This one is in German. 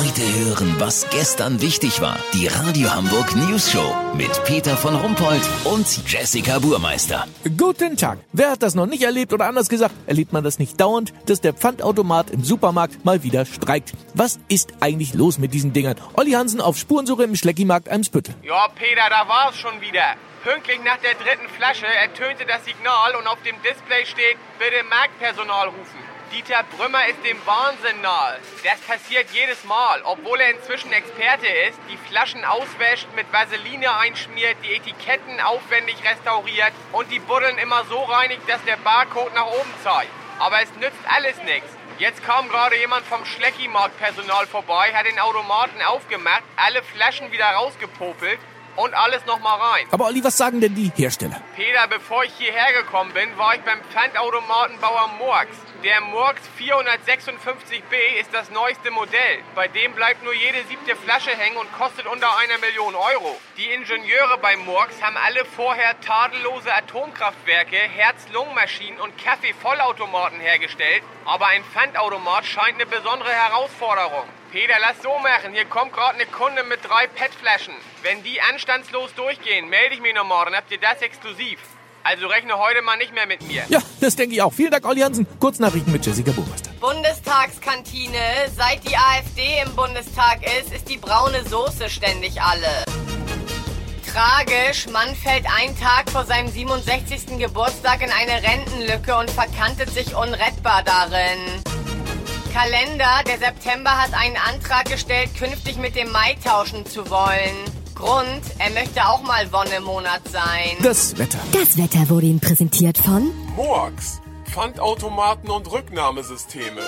Heute hören, was gestern wichtig war. Die Radio Hamburg News Show mit Peter von Rumpold und Jessica Burmeister. Guten Tag. Wer hat das noch nicht erlebt oder anders gesagt, erlebt man das nicht dauernd, dass der Pfandautomat im Supermarkt mal wieder streikt? Was ist eigentlich los mit diesen Dingern? Olli Hansen auf Spurensuche im Schleckimarkt Eimsbüttel. Ja, Peter, da war es schon wieder. Pünktlich nach der dritten Flasche ertönte das Signal und auf dem Display steht, bitte Marktpersonal rufen. Dieter Brümmer ist dem Wahnsinn nahe. Das passiert jedes Mal, obwohl er inzwischen Experte ist, die Flaschen auswäscht, mit Vaseline einschmiert, die Etiketten aufwendig restauriert und die Buddeln immer so reinigt, dass der Barcode nach oben zeigt. Aber es nützt alles nichts. Jetzt kam gerade jemand vom Schleckimarkt-Personal vorbei, hat den Automaten aufgemacht, alle Flaschen wieder rausgepopelt und alles nochmal rein. Aber Olli, was sagen denn die Hersteller? Peter, bevor ich hierher gekommen bin, war ich beim Pfandautomatenbauer Murks. Der Murks 456b ist das neueste Modell. Bei dem bleibt nur jede siebte Flasche hängen und kostet unter einer Million Euro. Die Ingenieure bei Murks haben alle vorher tadellose Atomkraftwerke, Herz-Lungen-Maschinen und Kaffee-Vollautomaten hergestellt. Aber ein Pfandautomat scheint eine besondere Herausforderung. Peter, lass so machen. Hier kommt gerade eine Kunde mit drei PET-Flaschen. Wenn die anstandslos durchgehen, melde ich mich nochmal, dann habt ihr das exklusiv. Also rechne heute mal nicht mehr mit mir. Ja, das denke ich auch. Vielen Dank, Olli Hansen. Kurznachrichten mit Jessica Burmeister. Bundestagskantine. Seit die AfD im Bundestag ist, ist die braune Soße ständig alle. Tragisch, Mann fällt einen Tag vor seinem 67. Geburtstag in eine Rentenlücke und verkantet sich unrettbar darin. Kalender, der September hat einen Antrag gestellt, künftig mit dem Mai tauschen zu wollen. Grund, er möchte auch mal Wonnemonat sein. Das Wetter. Das Wetter wurde Ihnen präsentiert von Moax. Pfandautomaten und Rücknahmesysteme.